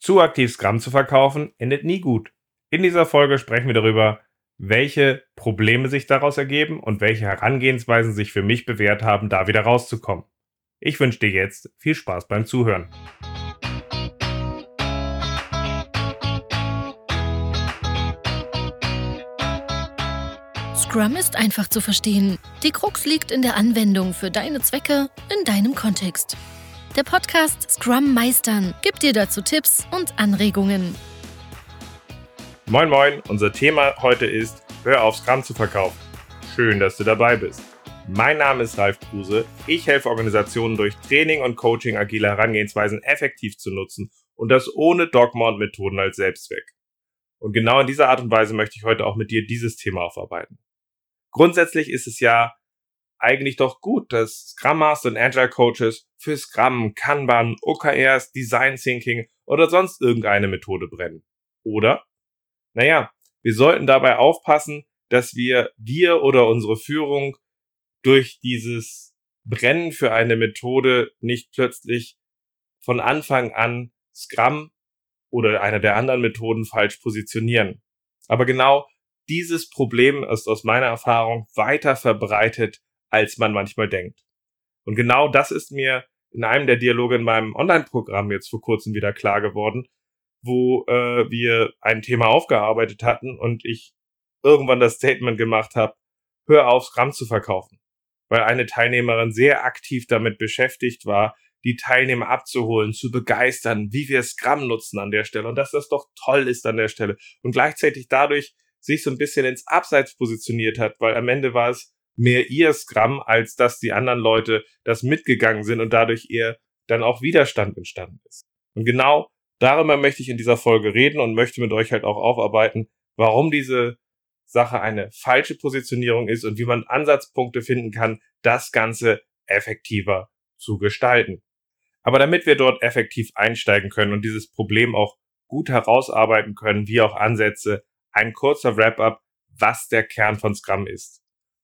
Zu aktiv Scrum zu verkaufen endet nie gut. In dieser Folge sprechen wir darüber, welche Probleme sich daraus ergeben und welche Herangehensweisen sich für mich bewährt haben, da wieder rauszukommen. Ich wünsche dir jetzt viel Spaß beim Zuhören. Scrum ist einfach zu verstehen. Die Krux liegt in der Anwendung für deine Zwecke in deinem Kontext. Der Podcast Scrum Meistern gibt dir dazu Tipps und Anregungen. Moin Moin, unser Thema heute ist, hör auf Scrum zu verkaufen. Schön, dass du dabei bist. Mein Name ist Ralf Kruse. Ich helfe Organisationen durch Training und Coaching agile Herangehensweisen effektiv zu nutzen und das ohne Dogma und Methoden als Selbstzweck. Und genau in dieser Art und Weise möchte ich heute auch mit dir dieses Thema aufarbeiten. Grundsätzlich ist es ja eigentlich doch gut, dass Scrum Master und Agile Coaches für Scrum, Kanban, OKRs, Design Thinking oder sonst irgendeine Methode brennen. Oder? Naja, wir sollten dabei aufpassen, dass wir, wir oder unsere Führung durch dieses Brennen für eine Methode nicht plötzlich von Anfang an Scrum oder eine der anderen Methoden falsch positionieren. Aber genau dieses Problem ist aus meiner Erfahrung weiter verbreitet als man manchmal denkt. Und genau das ist mir in einem der Dialoge in meinem Online-Programm jetzt vor kurzem wieder klar geworden, wo äh, wir ein Thema aufgearbeitet hatten und ich irgendwann das Statement gemacht habe, hör auf, Scrum zu verkaufen. Weil eine Teilnehmerin sehr aktiv damit beschäftigt war, die Teilnehmer abzuholen, zu begeistern, wie wir Scrum nutzen an der Stelle und dass das doch toll ist an der Stelle und gleichzeitig dadurch sich so ein bisschen ins Abseits positioniert hat, weil am Ende war es mehr ihr Scrum, als dass die anderen Leute das mitgegangen sind und dadurch eher dann auch Widerstand entstanden ist. Und genau darüber möchte ich in dieser Folge reden und möchte mit euch halt auch aufarbeiten, warum diese Sache eine falsche Positionierung ist und wie man Ansatzpunkte finden kann, das Ganze effektiver zu gestalten. Aber damit wir dort effektiv einsteigen können und dieses Problem auch gut herausarbeiten können, wie auch Ansätze, ein kurzer Wrap-up, was der Kern von Scrum ist.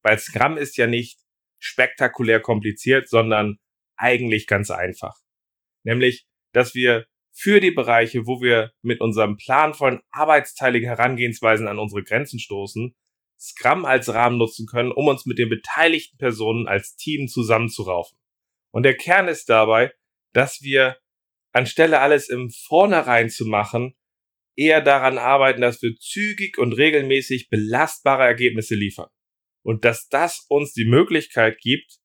Weil Scrum ist ja nicht spektakulär kompliziert, sondern eigentlich ganz einfach. Nämlich, dass wir für die Bereiche, wo wir mit unserem planvollen arbeitsteiligen Herangehensweisen an unsere Grenzen stoßen, Scrum als Rahmen nutzen können, um uns mit den beteiligten Personen als Team zusammenzuraufen. Und der Kern ist dabei, dass wir anstelle alles im Vornherein zu machen, eher daran arbeiten, dass wir zügig und regelmäßig belastbare Ergebnisse liefern und dass das uns die Möglichkeit gibt,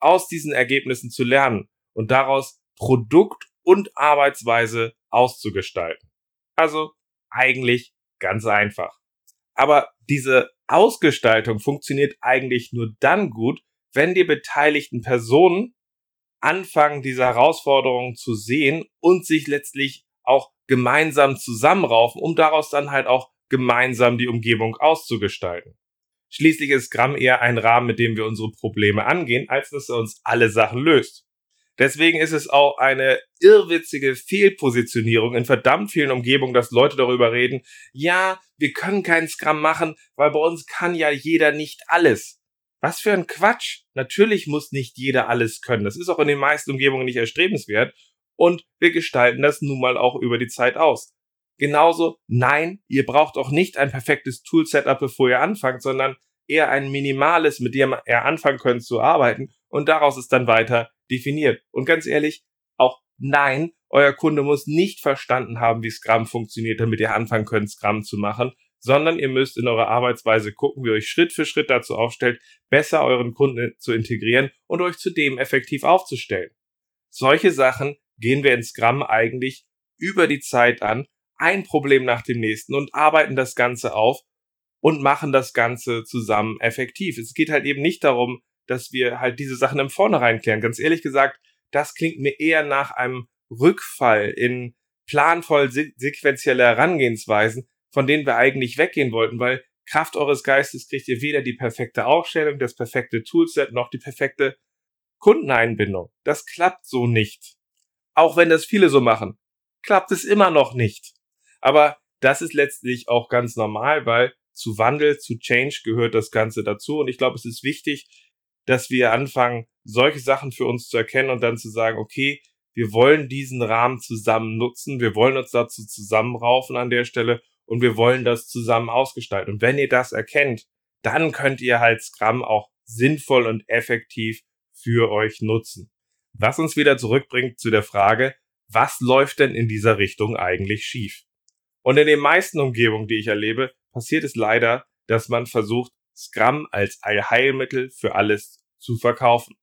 aus diesen Ergebnissen zu lernen und daraus Produkt und Arbeitsweise auszugestalten. Also eigentlich ganz einfach. Aber diese Ausgestaltung funktioniert eigentlich nur dann gut, wenn die beteiligten Personen anfangen, diese Herausforderungen zu sehen und sich letztlich auch gemeinsam zusammenraufen, um daraus dann halt auch gemeinsam die Umgebung auszugestalten. Schließlich ist Scrum eher ein Rahmen, mit dem wir unsere Probleme angehen, als dass er uns alle Sachen löst. Deswegen ist es auch eine irrwitzige Fehlpositionierung in verdammt vielen Umgebungen, dass Leute darüber reden, ja, wir können keinen Scrum machen, weil bei uns kann ja jeder nicht alles. Was für ein Quatsch. Natürlich muss nicht jeder alles können. Das ist auch in den meisten Umgebungen nicht erstrebenswert. Und wir gestalten das nun mal auch über die Zeit aus. Genauso, nein, ihr braucht auch nicht ein perfektes Tool-Setup, bevor ihr anfangt, sondern eher ein minimales, mit dem ihr anfangen könnt zu arbeiten und daraus ist dann weiter definiert. Und ganz ehrlich, auch nein, euer Kunde muss nicht verstanden haben, wie Scrum funktioniert, damit ihr anfangen könnt, Scrum zu machen, sondern ihr müsst in eurer Arbeitsweise gucken, wie ihr euch Schritt für Schritt dazu aufstellt, besser euren Kunden zu integrieren und euch zudem effektiv aufzustellen. Solche Sachen gehen wir in Scrum eigentlich über die Zeit an ein Problem nach dem nächsten und arbeiten das Ganze auf und machen das Ganze zusammen effektiv. Es geht halt eben nicht darum, dass wir halt diese Sachen im Vornherein klären. Ganz ehrlich gesagt, das klingt mir eher nach einem Rückfall in planvoll sequenzielle Herangehensweisen, von denen wir eigentlich weggehen wollten, weil Kraft eures Geistes kriegt ihr weder die perfekte Aufstellung, das perfekte Toolset noch die perfekte Kundeneinbindung. Das klappt so nicht. Auch wenn das viele so machen, klappt es immer noch nicht. Aber das ist letztlich auch ganz normal, weil zu Wandel, zu Change gehört das Ganze dazu. Und ich glaube, es ist wichtig, dass wir anfangen, solche Sachen für uns zu erkennen und dann zu sagen, okay, wir wollen diesen Rahmen zusammen nutzen, wir wollen uns dazu zusammenraufen an der Stelle und wir wollen das zusammen ausgestalten. Und wenn ihr das erkennt, dann könnt ihr halt Scrum auch sinnvoll und effektiv für euch nutzen. Was uns wieder zurückbringt zu der Frage, was läuft denn in dieser Richtung eigentlich schief? Und in den meisten Umgebungen, die ich erlebe, passiert es leider, dass man versucht, Scrum als Allheilmittel für alles zu verkaufen.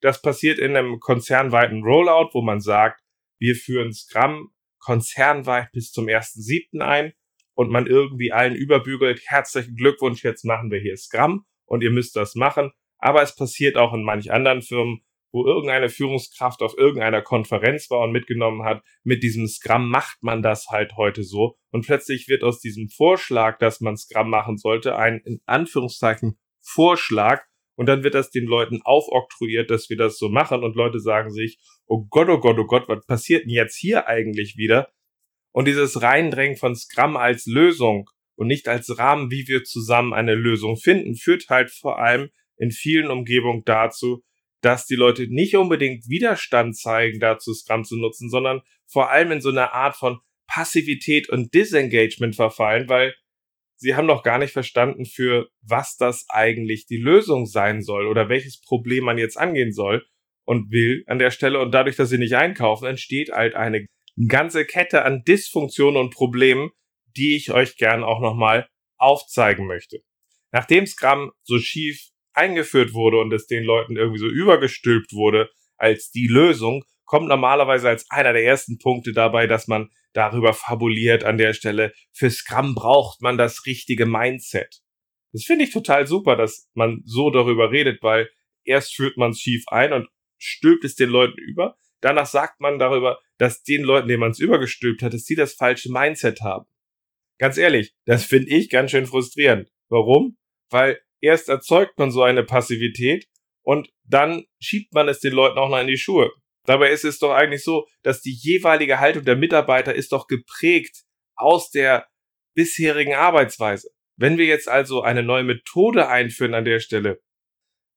Das passiert in einem konzernweiten Rollout, wo man sagt, wir führen Scrum konzernweit bis zum 1.7. ein und man irgendwie allen überbügelt, herzlichen Glückwunsch, jetzt machen wir hier Scrum und ihr müsst das machen. Aber es passiert auch in manch anderen Firmen, wo irgendeine Führungskraft auf irgendeiner Konferenz war und mitgenommen hat, mit diesem Scrum macht man das halt heute so. Und plötzlich wird aus diesem Vorschlag, dass man Scrum machen sollte, ein in Anführungszeichen Vorschlag, und dann wird das den Leuten aufoktroyiert, dass wir das so machen und Leute sagen sich, oh Gott, oh Gott, oh Gott, was passiert denn jetzt hier eigentlich wieder? Und dieses Reindrängen von Scrum als Lösung und nicht als Rahmen, wie wir zusammen eine Lösung finden, führt halt vor allem in vielen Umgebungen dazu, dass die Leute nicht unbedingt Widerstand zeigen, dazu Scrum zu nutzen, sondern vor allem in so einer Art von Passivität und Disengagement verfallen, weil sie haben noch gar nicht verstanden, für was das eigentlich die Lösung sein soll oder welches Problem man jetzt angehen soll und will an der Stelle. Und dadurch, dass sie nicht einkaufen, entsteht halt eine ganze Kette an Dysfunktionen und Problemen, die ich euch gern auch nochmal aufzeigen möchte. Nachdem Scrum so schief eingeführt wurde und es den Leuten irgendwie so übergestülpt wurde als die Lösung, kommt normalerweise als einer der ersten Punkte dabei, dass man darüber fabuliert an der Stelle. Für Scrum braucht man das richtige Mindset. Das finde ich total super, dass man so darüber redet, weil erst führt man es schief ein und stülpt es den Leuten über. Danach sagt man darüber, dass den Leuten, denen man es übergestülpt hat, dass sie das falsche Mindset haben. Ganz ehrlich, das finde ich ganz schön frustrierend. Warum? Weil erst erzeugt man so eine Passivität und dann schiebt man es den Leuten auch noch in die Schuhe. Dabei ist es doch eigentlich so, dass die jeweilige Haltung der Mitarbeiter ist doch geprägt aus der bisherigen Arbeitsweise. Wenn wir jetzt also eine neue Methode einführen an der Stelle,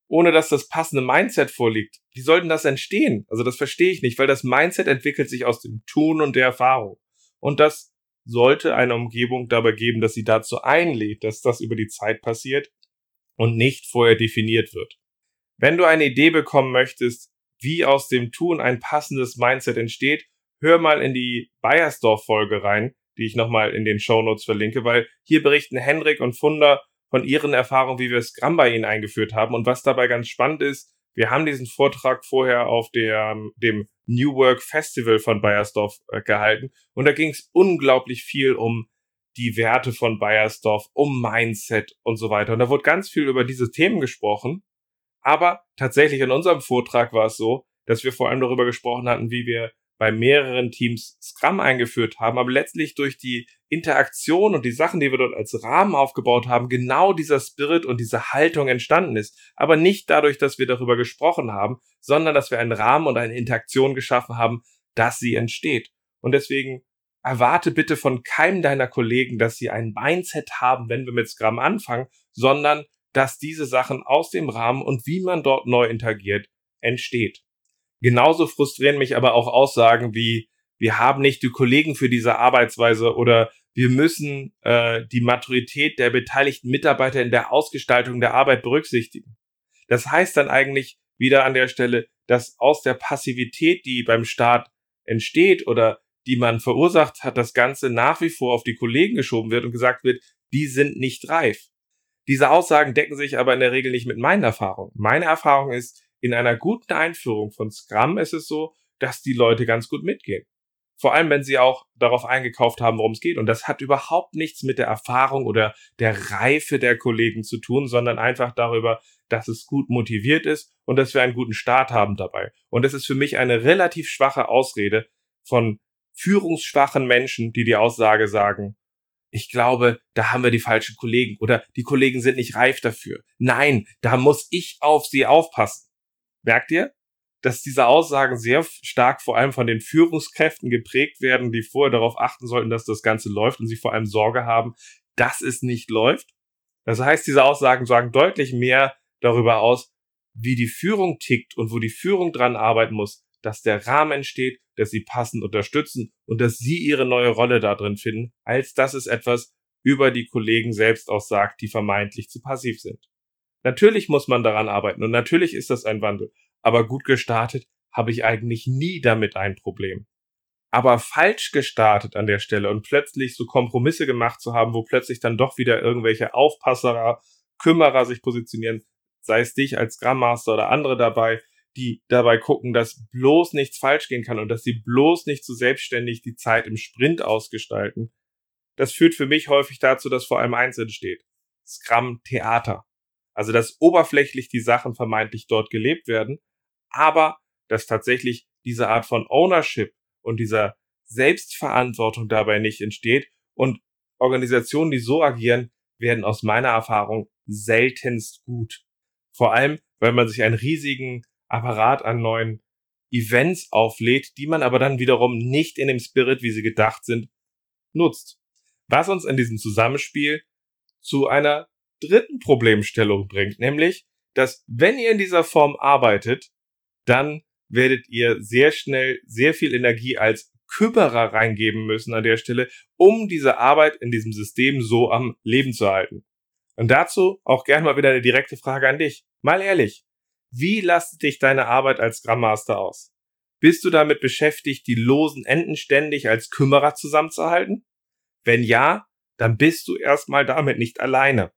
ohne dass das passende Mindset vorliegt, wie sollten das entstehen? Also das verstehe ich nicht, weil das Mindset entwickelt sich aus dem Tun und der Erfahrung. Und das sollte eine Umgebung dabei geben, dass sie dazu einlädt, dass das über die Zeit passiert und nicht vorher definiert wird. Wenn du eine Idee bekommen möchtest, wie aus dem Tun ein passendes Mindset entsteht, hör mal in die Bayersdorf-Folge rein, die ich nochmal in den Shownotes verlinke, weil hier berichten Hendrik und Funder von ihren Erfahrungen, wie wir Scrum bei ihnen eingeführt haben. Und was dabei ganz spannend ist, wir haben diesen Vortrag vorher auf der, dem New Work Festival von Bayersdorf äh, gehalten und da ging es unglaublich viel um die Werte von Bayersdorf, um Mindset und so weiter. Und da wurde ganz viel über diese Themen gesprochen. Aber tatsächlich in unserem Vortrag war es so, dass wir vor allem darüber gesprochen hatten, wie wir bei mehreren Teams Scrum eingeführt haben, aber letztlich durch die Interaktion und die Sachen, die wir dort als Rahmen aufgebaut haben, genau dieser Spirit und diese Haltung entstanden ist. Aber nicht dadurch, dass wir darüber gesprochen haben, sondern dass wir einen Rahmen und eine Interaktion geschaffen haben, dass sie entsteht. Und deswegen erwarte bitte von keinem deiner Kollegen, dass sie ein Mindset haben, wenn wir mit Scrum anfangen, sondern dass diese Sachen aus dem Rahmen und wie man dort neu interagiert entsteht. Genauso frustrieren mich aber auch Aussagen wie wir haben nicht die Kollegen für diese Arbeitsweise oder wir müssen äh, die Maturität der beteiligten Mitarbeiter in der Ausgestaltung der Arbeit berücksichtigen. Das heißt dann eigentlich wieder an der Stelle, dass aus der Passivität, die beim Staat entsteht oder die man verursacht hat, das Ganze nach wie vor auf die Kollegen geschoben wird und gesagt wird, die sind nicht reif. Diese Aussagen decken sich aber in der Regel nicht mit meinen Erfahrungen. Meine Erfahrung ist, in einer guten Einführung von Scrum ist es so, dass die Leute ganz gut mitgehen. Vor allem, wenn sie auch darauf eingekauft haben, worum es geht. Und das hat überhaupt nichts mit der Erfahrung oder der Reife der Kollegen zu tun, sondern einfach darüber, dass es gut motiviert ist und dass wir einen guten Start haben dabei. Und es ist für mich eine relativ schwache Ausrede von führungsschwachen Menschen, die die Aussage sagen, ich glaube, da haben wir die falschen Kollegen oder die Kollegen sind nicht reif dafür. Nein, da muss ich auf sie aufpassen. Merkt ihr, dass diese Aussagen sehr stark vor allem von den Führungskräften geprägt werden, die vorher darauf achten sollten, dass das Ganze läuft und sie vor allem Sorge haben, dass es nicht läuft? Das heißt, diese Aussagen sagen deutlich mehr darüber aus, wie die Führung tickt und wo die Führung dran arbeiten muss, dass der Rahmen entsteht, dass sie passend unterstützen und dass sie ihre neue Rolle da drin finden, als dass es etwas über die Kollegen selbst aussagt, die vermeintlich zu passiv sind. Natürlich muss man daran arbeiten und natürlich ist das ein Wandel, aber gut gestartet habe ich eigentlich nie damit ein Problem. Aber falsch gestartet an der Stelle und plötzlich so Kompromisse gemacht zu haben, wo plötzlich dann doch wieder irgendwelche Aufpasserer, Kümmerer sich positionieren, sei es dich als Scrum Master oder andere dabei, die dabei gucken, dass bloß nichts falsch gehen kann und dass sie bloß nicht zu so selbstständig die Zeit im Sprint ausgestalten. Das führt für mich häufig dazu, dass vor allem eins entsteht. Scrum Theater. Also, dass oberflächlich die Sachen vermeintlich dort gelebt werden, aber dass tatsächlich diese Art von Ownership und dieser Selbstverantwortung dabei nicht entsteht und Organisationen, die so agieren, werden aus meiner Erfahrung seltenst gut. Vor allem, weil man sich einen riesigen Apparat an neuen Events auflädt, die man aber dann wiederum nicht in dem Spirit, wie sie gedacht sind, nutzt. Was uns in diesem Zusammenspiel zu einer dritten Problemstellung bringt, nämlich, dass wenn ihr in dieser Form arbeitet, dann werdet ihr sehr schnell sehr viel Energie als Kümmerer reingeben müssen an der Stelle, um diese Arbeit in diesem System so am Leben zu halten. Und dazu auch gerne mal wieder eine direkte Frage an dich. Mal ehrlich, wie lastet dich deine Arbeit als Scrum Master aus? Bist du damit beschäftigt, die losen Enden ständig als Kümmerer zusammenzuhalten? Wenn ja, dann bist du erstmal damit nicht alleine.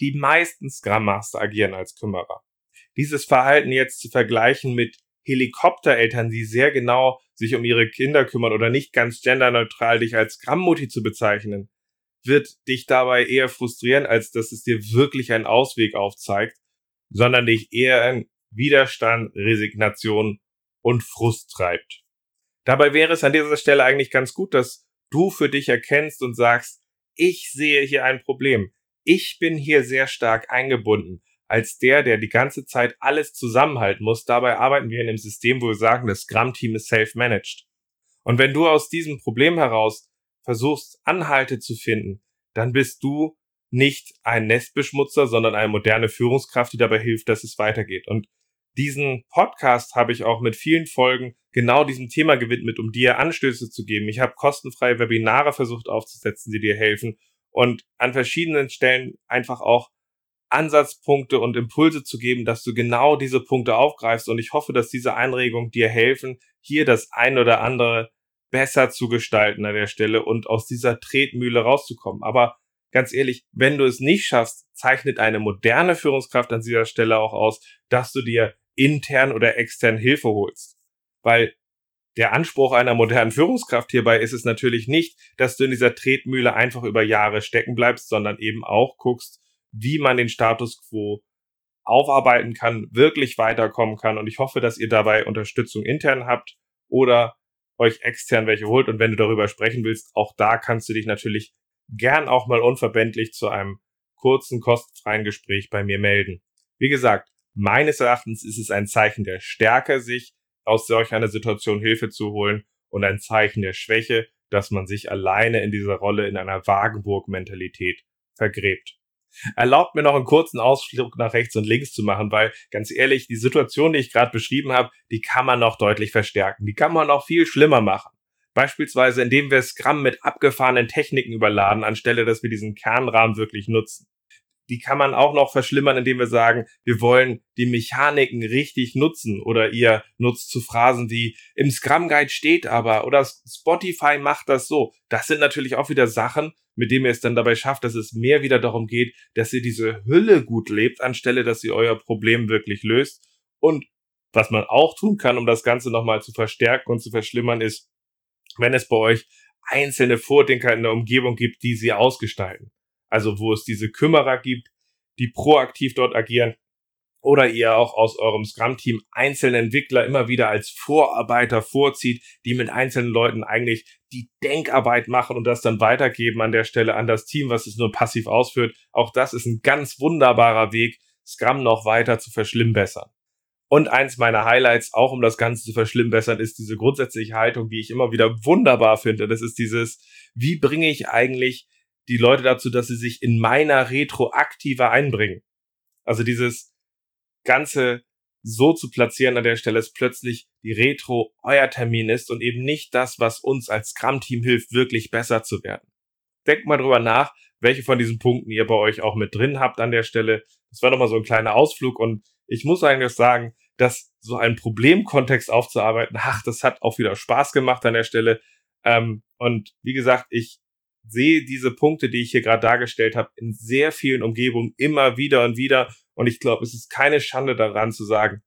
Die meisten Scrum Master agieren als Kümmerer. Dieses Verhalten jetzt zu vergleichen mit Helikoptereltern, die sehr genau sich um ihre Kinder kümmern oder nicht ganz genderneutral dich als Scrum-Mutti zu bezeichnen, wird dich dabei eher frustrieren, als dass es dir wirklich einen Ausweg aufzeigt, sondern dich eher in Widerstand, Resignation und Frust treibt. Dabei wäre es an dieser Stelle eigentlich ganz gut, dass du für dich erkennst und sagst, ich sehe hier ein Problem. Ich bin hier sehr stark eingebunden als der, der die ganze Zeit alles zusammenhalten muss. Dabei arbeiten wir in einem System, wo wir sagen, das Scrum-Team ist self-managed. Und wenn du aus diesem Problem heraus versuchst, Anhalte zu finden, dann bist du nicht ein Nestbeschmutzer, sondern eine moderne Führungskraft, die dabei hilft, dass es weitergeht. Und diesen Podcast habe ich auch mit vielen Folgen genau diesem Thema gewidmet, um dir Anstöße zu geben. Ich habe kostenfreie Webinare versucht aufzusetzen, die dir helfen und an verschiedenen Stellen einfach auch Ansatzpunkte und Impulse zu geben, dass du genau diese Punkte aufgreifst. Und ich hoffe, dass diese Einregungen dir helfen, hier das ein oder andere besser zu gestalten an der Stelle und aus dieser Tretmühle rauszukommen. Aber ganz ehrlich, wenn du es nicht schaffst, zeichnet eine moderne Führungskraft an dieser Stelle auch aus, dass du dir intern oder extern Hilfe holst. Weil der Anspruch einer modernen Führungskraft hierbei ist es natürlich nicht, dass du in dieser Tretmühle einfach über Jahre stecken bleibst, sondern eben auch guckst, wie man den Status quo aufarbeiten kann, wirklich weiterkommen kann. Und ich hoffe, dass ihr dabei Unterstützung intern habt oder euch extern welche holt. Und wenn du darüber sprechen willst, auch da kannst du dich natürlich gern auch mal unverbindlich zu einem kurzen, kostenfreien Gespräch bei mir melden. Wie gesagt, meines Erachtens ist es ein Zeichen der Stärke, sich aus solch einer Situation Hilfe zu holen und ein Zeichen der Schwäche, dass man sich alleine in dieser Rolle in einer Wagenburg-Mentalität vergräbt. Erlaubt mir noch einen kurzen Ausflug nach rechts und links zu machen, weil ganz ehrlich, die Situation, die ich gerade beschrieben habe, die kann man noch deutlich verstärken. Die kann man noch viel schlimmer machen. Beispielsweise, indem wir Scrum mit abgefahrenen Techniken überladen, anstelle dass wir diesen Kernrahmen wirklich nutzen die kann man auch noch verschlimmern, indem wir sagen, wir wollen die Mechaniken richtig nutzen oder ihr nutzt zu Phrasen wie im Scrum Guide steht aber oder Spotify macht das so. Das sind natürlich auch wieder Sachen, mit denen ihr es dann dabei schafft, dass es mehr wieder darum geht, dass ihr diese Hülle gut lebt, anstelle dass ihr euer Problem wirklich löst. Und was man auch tun kann, um das Ganze nochmal zu verstärken und zu verschlimmern, ist, wenn es bei euch einzelne Vordenker in der Umgebung gibt, die sie ausgestalten also wo es diese Kümmerer gibt, die proaktiv dort agieren, oder ihr auch aus eurem Scrum-Team einzelne Entwickler immer wieder als Vorarbeiter vorzieht, die mit einzelnen Leuten eigentlich die Denkarbeit machen und das dann weitergeben an der Stelle an das Team, was es nur passiv ausführt. Auch das ist ein ganz wunderbarer Weg, Scrum noch weiter zu verschlimmbessern. Und eins meiner Highlights, auch um das Ganze zu verschlimmbessern, ist diese grundsätzliche Haltung, die ich immer wieder wunderbar finde. Das ist dieses, wie bringe ich eigentlich die Leute dazu, dass sie sich in meiner Retro aktiver einbringen. Also dieses ganze so zu platzieren an der Stelle, dass plötzlich die Retro euer Termin ist und eben nicht das, was uns als Scrum-Team hilft, wirklich besser zu werden. Denkt mal drüber nach, welche von diesen Punkten ihr bei euch auch mit drin habt an der Stelle. Das war nochmal so ein kleiner Ausflug und ich muss eigentlich sagen, dass so einen Problemkontext aufzuarbeiten, ach, das hat auch wieder Spaß gemacht an der Stelle. Ähm, und wie gesagt, ich sehe diese Punkte, die ich hier gerade dargestellt habe, in sehr vielen Umgebungen immer wieder und wieder. Und ich glaube, es ist keine Schande daran zu sagen,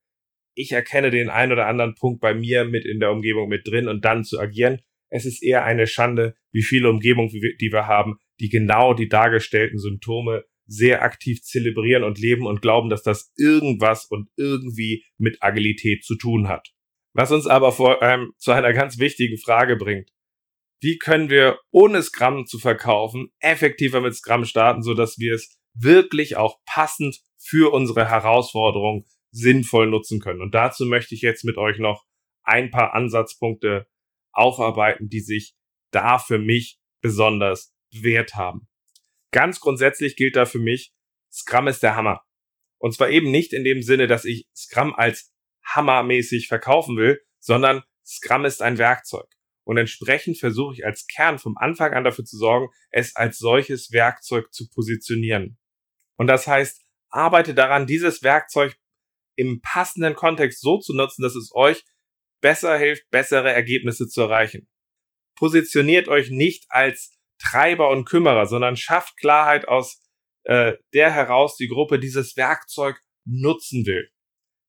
ich erkenne den einen oder anderen Punkt bei mir mit in der Umgebung mit drin und dann zu agieren. Es ist eher eine Schande, wie viele Umgebungen, die wir haben, die genau die dargestellten Symptome sehr aktiv zelebrieren und leben und glauben, dass das irgendwas und irgendwie mit Agilität zu tun hat. Was uns aber vor allem zu einer ganz wichtigen Frage bringt wie können wir ohne Scrum zu verkaufen effektiver mit Scrum starten, so dass wir es wirklich auch passend für unsere Herausforderung sinnvoll nutzen können. Und dazu möchte ich jetzt mit euch noch ein paar Ansatzpunkte aufarbeiten, die sich da für mich besonders wert haben. Ganz grundsätzlich gilt da für mich, Scrum ist der Hammer. Und zwar eben nicht in dem Sinne, dass ich Scrum als hammermäßig verkaufen will, sondern Scrum ist ein Werkzeug. Und entsprechend versuche ich als Kern vom Anfang an dafür zu sorgen, es als solches Werkzeug zu positionieren. Und das heißt, arbeite daran, dieses Werkzeug im passenden Kontext so zu nutzen, dass es euch besser hilft, bessere Ergebnisse zu erreichen. Positioniert euch nicht als Treiber und Kümmerer, sondern schafft Klarheit aus äh, der heraus, die Gruppe dieses Werkzeug nutzen will.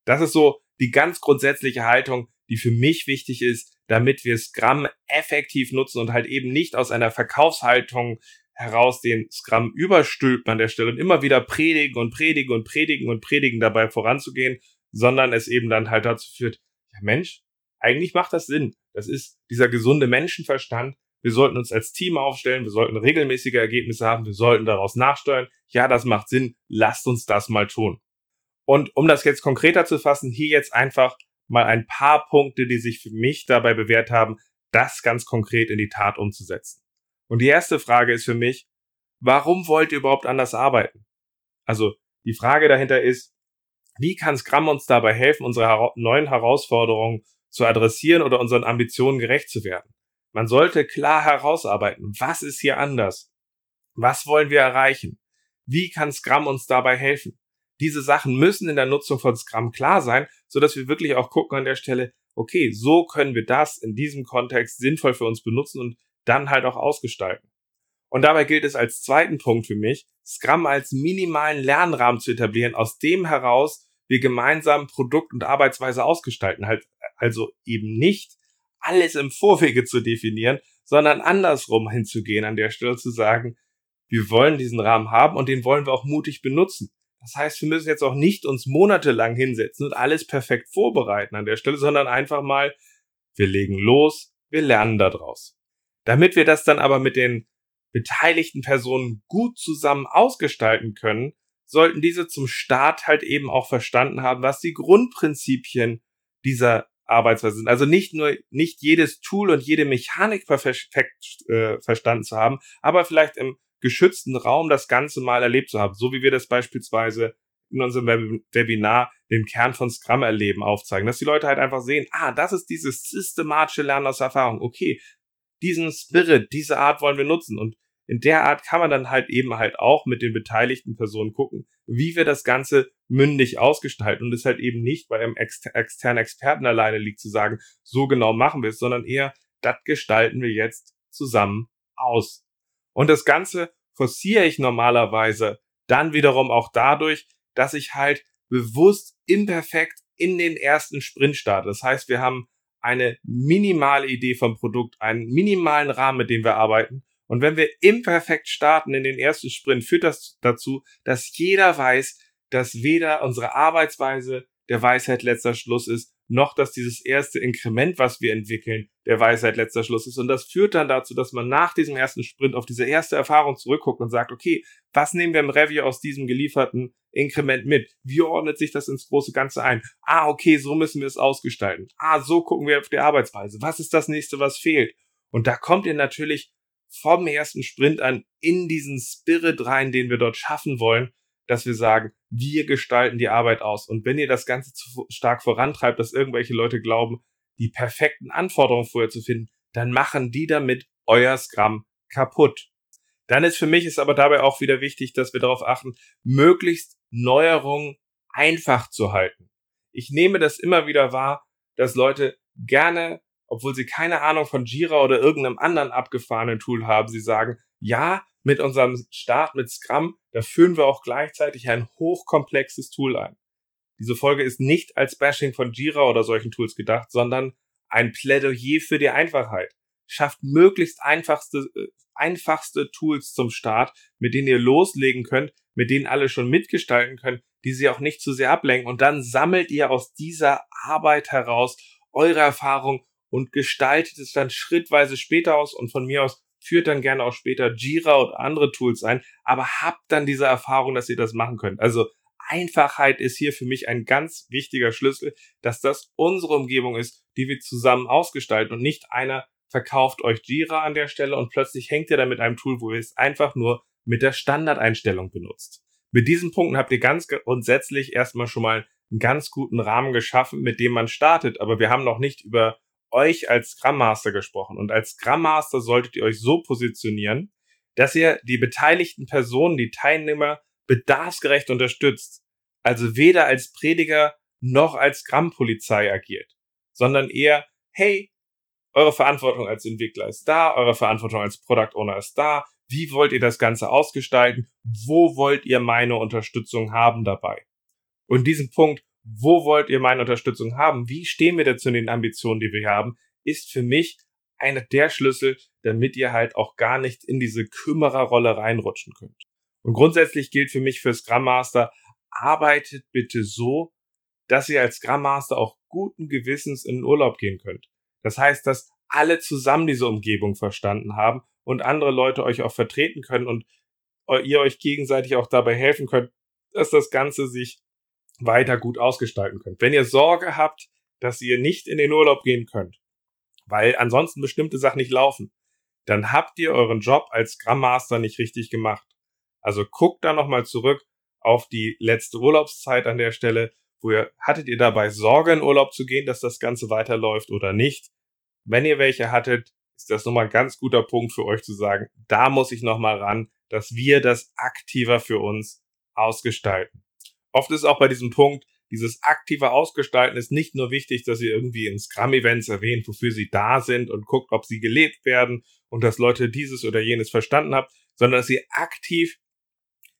Das ist so die ganz grundsätzliche Haltung, die für mich wichtig ist, damit wir Scrum effektiv nutzen und halt eben nicht aus einer Verkaufshaltung heraus den Scrum überstülpen an der Stelle und immer wieder predigen und predigen und predigen und predigen dabei voranzugehen, sondern es eben dann halt dazu führt, ja Mensch, eigentlich macht das Sinn. Das ist dieser gesunde Menschenverstand. Wir sollten uns als Team aufstellen, wir sollten regelmäßige Ergebnisse haben, wir sollten daraus nachsteuern. Ja, das macht Sinn, lasst uns das mal tun. Und um das jetzt konkreter zu fassen, hier jetzt einfach mal ein paar Punkte, die sich für mich dabei bewährt haben, das ganz konkret in die Tat umzusetzen. Und die erste Frage ist für mich, warum wollt ihr überhaupt anders arbeiten? Also die Frage dahinter ist, wie kann Scrum uns dabei helfen, unsere neuen Herausforderungen zu adressieren oder unseren Ambitionen gerecht zu werden? Man sollte klar herausarbeiten, was ist hier anders? Was wollen wir erreichen? Wie kann Scrum uns dabei helfen? diese Sachen müssen in der Nutzung von Scrum klar sein, so dass wir wirklich auch gucken an der Stelle, okay, so können wir das in diesem Kontext sinnvoll für uns benutzen und dann halt auch ausgestalten. Und dabei gilt es als zweiten Punkt für mich, Scrum als minimalen Lernrahmen zu etablieren, aus dem heraus wir gemeinsam Produkt und Arbeitsweise ausgestalten. Halt, also eben nicht alles im Vorwege zu definieren, sondern andersrum hinzugehen an der Stelle zu sagen, wir wollen diesen Rahmen haben und den wollen wir auch mutig benutzen. Das heißt, wir müssen jetzt auch nicht uns monatelang hinsetzen und alles perfekt vorbereiten an der Stelle, sondern einfach mal, wir legen los, wir lernen daraus. Damit wir das dann aber mit den beteiligten Personen gut zusammen ausgestalten können, sollten diese zum Start halt eben auch verstanden haben, was die Grundprinzipien dieser Arbeitsweise sind. Also nicht nur, nicht jedes Tool und jede Mechanik perfekt äh, verstanden zu haben, aber vielleicht im geschützten Raum das Ganze mal erlebt zu haben, so wie wir das beispielsweise in unserem Webinar den Kern von Scrum erleben aufzeigen, dass die Leute halt einfach sehen, ah, das ist dieses systematische Lernen aus Erfahrung. Okay, diesen Spirit, diese Art wollen wir nutzen und in der Art kann man dann halt eben halt auch mit den beteiligten Personen gucken, wie wir das Ganze mündig ausgestalten und es halt eben nicht bei einem exter externen Experten alleine liegt zu sagen, so genau machen wir es, sondern eher, das gestalten wir jetzt zusammen aus. Und das Ganze forciere ich normalerweise dann wiederum auch dadurch, dass ich halt bewusst imperfekt in den ersten Sprint starte. Das heißt, wir haben eine minimale Idee vom Produkt, einen minimalen Rahmen, mit dem wir arbeiten. Und wenn wir imperfekt starten in den ersten Sprint, führt das dazu, dass jeder weiß, dass weder unsere Arbeitsweise der Weisheit letzter Schluss ist, noch dass dieses erste Inkrement, was wir entwickeln, der Weisheit letzter Schluss ist. Und das führt dann dazu, dass man nach diesem ersten Sprint auf diese erste Erfahrung zurückguckt und sagt, okay, was nehmen wir im Review aus diesem gelieferten Inkrement mit? Wie ordnet sich das ins große Ganze ein? Ah, okay, so müssen wir es ausgestalten. Ah, so gucken wir auf die Arbeitsweise. Was ist das nächste, was fehlt? Und da kommt ihr natürlich vom ersten Sprint an in diesen Spirit rein, den wir dort schaffen wollen, dass wir sagen, wir gestalten die Arbeit aus. Und wenn ihr das Ganze zu stark vorantreibt, dass irgendwelche Leute glauben, die perfekten Anforderungen vorher zu finden, dann machen die damit euer Scrum kaputt. Dann ist für mich ist aber dabei auch wieder wichtig, dass wir darauf achten, möglichst Neuerungen einfach zu halten. Ich nehme das immer wieder wahr, dass Leute gerne, obwohl sie keine Ahnung von Jira oder irgendeinem anderen abgefahrenen Tool haben, sie sagen, ja, mit unserem Start mit Scrum, da führen wir auch gleichzeitig ein hochkomplexes Tool ein. Diese Folge ist nicht als Bashing von Jira oder solchen Tools gedacht, sondern ein Plädoyer für die Einfachheit. Schafft möglichst einfachste, äh, einfachste Tools zum Start, mit denen ihr loslegen könnt, mit denen alle schon mitgestalten können, die sie auch nicht zu sehr ablenken. Und dann sammelt ihr aus dieser Arbeit heraus eure Erfahrung und gestaltet es dann schrittweise später aus und von mir aus führt dann gerne auch später Jira oder andere Tools ein, aber habt dann diese Erfahrung, dass ihr das machen könnt. Also Einfachheit ist hier für mich ein ganz wichtiger Schlüssel, dass das unsere Umgebung ist, die wir zusammen ausgestalten und nicht einer verkauft euch Jira an der Stelle und plötzlich hängt ihr da mit einem Tool, wo ihr es einfach nur mit der Standardeinstellung benutzt. Mit diesen Punkten habt ihr ganz grundsätzlich erstmal schon mal einen ganz guten Rahmen geschaffen, mit dem man startet, aber wir haben noch nicht über euch als Scrum Master gesprochen. Und als Scrum Master solltet ihr euch so positionieren, dass ihr die beteiligten Personen, die Teilnehmer bedarfsgerecht unterstützt, also weder als Prediger noch als Scrum-Polizei agiert, sondern eher, hey, eure Verantwortung als Entwickler ist da, eure Verantwortung als Product Owner ist da, wie wollt ihr das Ganze ausgestalten, wo wollt ihr meine Unterstützung haben dabei. Und diesen Punkt, wo wollt ihr meine Unterstützung haben, wie stehen wir dazu in den Ambitionen, die wir haben, ist für mich einer der Schlüssel, damit ihr halt auch gar nicht in diese Kümmererrolle reinrutschen könnt. Und grundsätzlich gilt für mich für Scrum Master, arbeitet bitte so, dass ihr als Scrum Master auch guten Gewissens in den Urlaub gehen könnt. Das heißt, dass alle zusammen diese Umgebung verstanden haben und andere Leute euch auch vertreten können und ihr euch gegenseitig auch dabei helfen könnt, dass das Ganze sich weiter gut ausgestalten könnt. Wenn ihr Sorge habt, dass ihr nicht in den Urlaub gehen könnt, weil ansonsten bestimmte Sachen nicht laufen, dann habt ihr euren Job als Scrum Master nicht richtig gemacht. Also guckt da nochmal zurück auf die letzte Urlaubszeit an der Stelle. Wo ihr, hattet ihr dabei Sorge, in Urlaub zu gehen, dass das Ganze weiterläuft oder nicht? Wenn ihr welche hattet, ist das nochmal ein ganz guter Punkt für euch zu sagen, da muss ich nochmal ran, dass wir das aktiver für uns ausgestalten. Oft ist auch bei diesem Punkt, dieses aktive Ausgestalten ist nicht nur wichtig, dass ihr irgendwie in Scrum-Events erwähnt, wofür sie da sind und guckt, ob sie gelebt werden und dass Leute dieses oder jenes verstanden haben, sondern dass ihr aktiv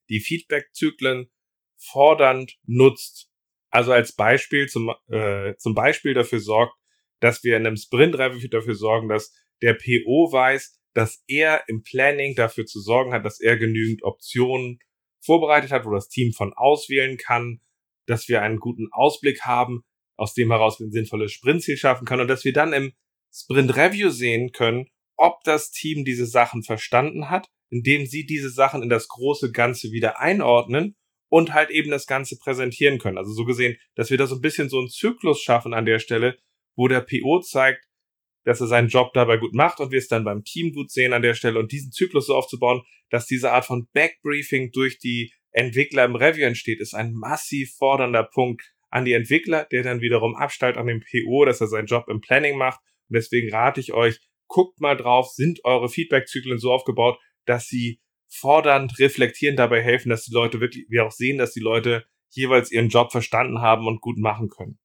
die Feedback-Zyklen fordernd nutzt. Also als Beispiel zum, äh, zum Beispiel dafür sorgt, dass wir in einem Sprint-Review dafür sorgen, dass der PO weiß, dass er im Planning dafür zu sorgen hat, dass er genügend Optionen vorbereitet hat, wo das Team von auswählen kann, dass wir einen guten Ausblick haben, aus dem heraus wir ein sinnvolles Sprintziel schaffen können und dass wir dann im Sprint Review sehen können, ob das Team diese Sachen verstanden hat indem sie diese Sachen in das große Ganze wieder einordnen und halt eben das Ganze präsentieren können. Also so gesehen, dass wir da so ein bisschen so einen Zyklus schaffen an der Stelle, wo der PO zeigt, dass er seinen Job dabei gut macht und wir es dann beim Team gut sehen an der Stelle und diesen Zyklus so aufzubauen, dass diese Art von Backbriefing durch die Entwickler im Review entsteht, ist ein massiv fordernder Punkt an die Entwickler, der dann wiederum abstellt an den PO, dass er seinen Job im Planning macht. Und deswegen rate ich euch, guckt mal drauf, sind eure Feedback-Zyklen so aufgebaut, dass sie fordernd, reflektierend dabei helfen, dass die Leute wirklich, wir auch sehen, dass die Leute jeweils ihren Job verstanden haben und gut machen können.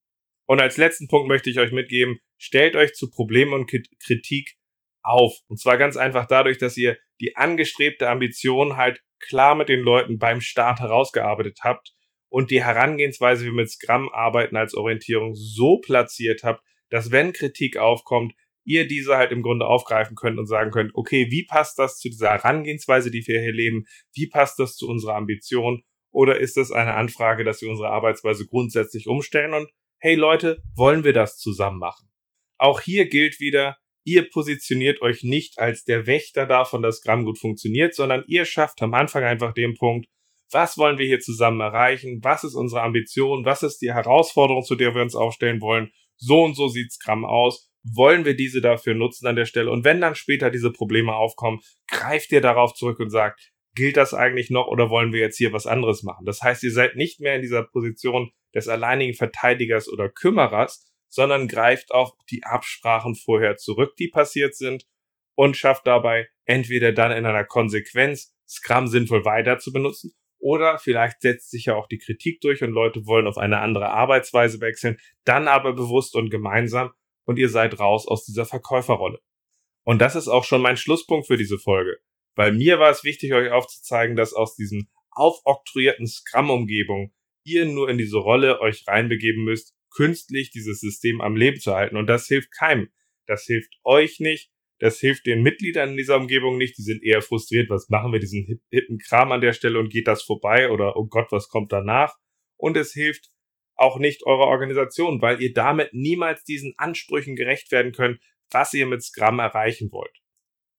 Und als letzten Punkt möchte ich euch mitgeben, stellt euch zu Problemen und Kritik auf. Und zwar ganz einfach dadurch, dass ihr die angestrebte Ambition halt klar mit den Leuten beim Start herausgearbeitet habt und die Herangehensweise, wie wir mit Scrum arbeiten als Orientierung so platziert habt, dass wenn Kritik aufkommt, ihr diese halt im Grunde aufgreifen könnt und sagen könnt, okay, wie passt das zu dieser Herangehensweise, die wir hier leben? Wie passt das zu unserer Ambition? Oder ist das eine Anfrage, dass wir unsere Arbeitsweise grundsätzlich umstellen und hey Leute, wollen wir das zusammen machen? Auch hier gilt wieder, ihr positioniert euch nicht als der Wächter davon, dass Gramm gut funktioniert, sondern ihr schafft am Anfang einfach den Punkt, was wollen wir hier zusammen erreichen? Was ist unsere Ambition? Was ist die Herausforderung, zu der wir uns aufstellen wollen? So und so sieht Scrum aus wollen wir diese dafür nutzen an der Stelle? Und wenn dann später diese Probleme aufkommen, greift ihr darauf zurück und sagt, gilt das eigentlich noch oder wollen wir jetzt hier was anderes machen? Das heißt, ihr seid nicht mehr in dieser Position des alleinigen Verteidigers oder Kümmerers, sondern greift auf die Absprachen vorher zurück, die passiert sind und schafft dabei entweder dann in einer Konsequenz Scrum sinnvoll weiter zu benutzen oder vielleicht setzt sich ja auch die Kritik durch und Leute wollen auf eine andere Arbeitsweise wechseln, dann aber bewusst und gemeinsam und ihr seid raus aus dieser Verkäuferrolle. Und das ist auch schon mein Schlusspunkt für diese Folge, weil mir war es wichtig, euch aufzuzeigen, dass aus diesen aufoktroyierten Scrum-Umgebungen ihr nur in diese Rolle euch reinbegeben müsst, künstlich dieses System am Leben zu halten. Und das hilft keinem. Das hilft euch nicht. Das hilft den Mitgliedern in dieser Umgebung nicht. Die sind eher frustriert. Was machen wir diesen hippen Kram an der Stelle und geht das vorbei? Oder, oh Gott, was kommt danach? Und es hilft auch nicht eurer Organisation, weil ihr damit niemals diesen Ansprüchen gerecht werden könnt, was ihr mit Scrum erreichen wollt.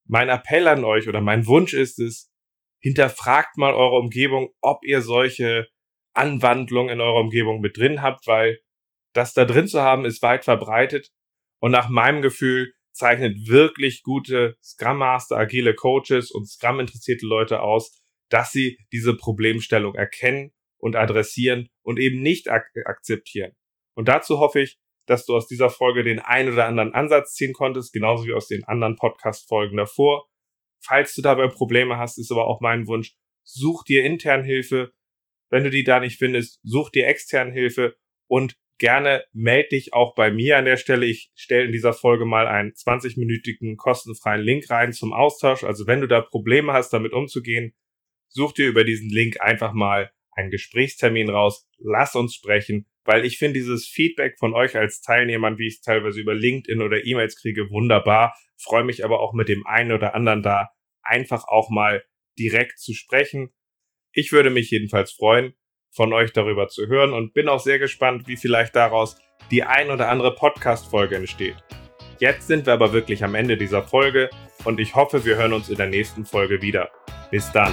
Mein Appell an euch oder mein Wunsch ist es, hinterfragt mal eure Umgebung, ob ihr solche Anwandlungen in eurer Umgebung mit drin habt, weil das da drin zu haben ist weit verbreitet und nach meinem Gefühl zeichnet wirklich gute Scrum Master, agile Coaches und Scrum interessierte Leute aus, dass sie diese Problemstellung erkennen und adressieren und eben nicht ak akzeptieren. Und dazu hoffe ich, dass du aus dieser Folge den ein oder anderen Ansatz ziehen konntest, genauso wie aus den anderen Podcast-Folgen davor. Falls du dabei Probleme hast, ist aber auch mein Wunsch, such dir intern Hilfe. Wenn du die da nicht findest, such dir extern Hilfe und gerne melde dich auch bei mir an der Stelle. Ich stelle in dieser Folge mal einen 20-minütigen kostenfreien Link rein zum Austausch. Also wenn du da Probleme hast, damit umzugehen, such dir über diesen Link einfach mal einen Gesprächstermin raus. Lass uns sprechen, weil ich finde dieses Feedback von euch als Teilnehmern, wie ich es teilweise über LinkedIn oder E-Mails kriege, wunderbar. Freue mich aber auch mit dem einen oder anderen da einfach auch mal direkt zu sprechen. Ich würde mich jedenfalls freuen von euch darüber zu hören und bin auch sehr gespannt, wie vielleicht daraus die ein oder andere Podcast-Folge entsteht. Jetzt sind wir aber wirklich am Ende dieser Folge und ich hoffe, wir hören uns in der nächsten Folge wieder. Bis dann.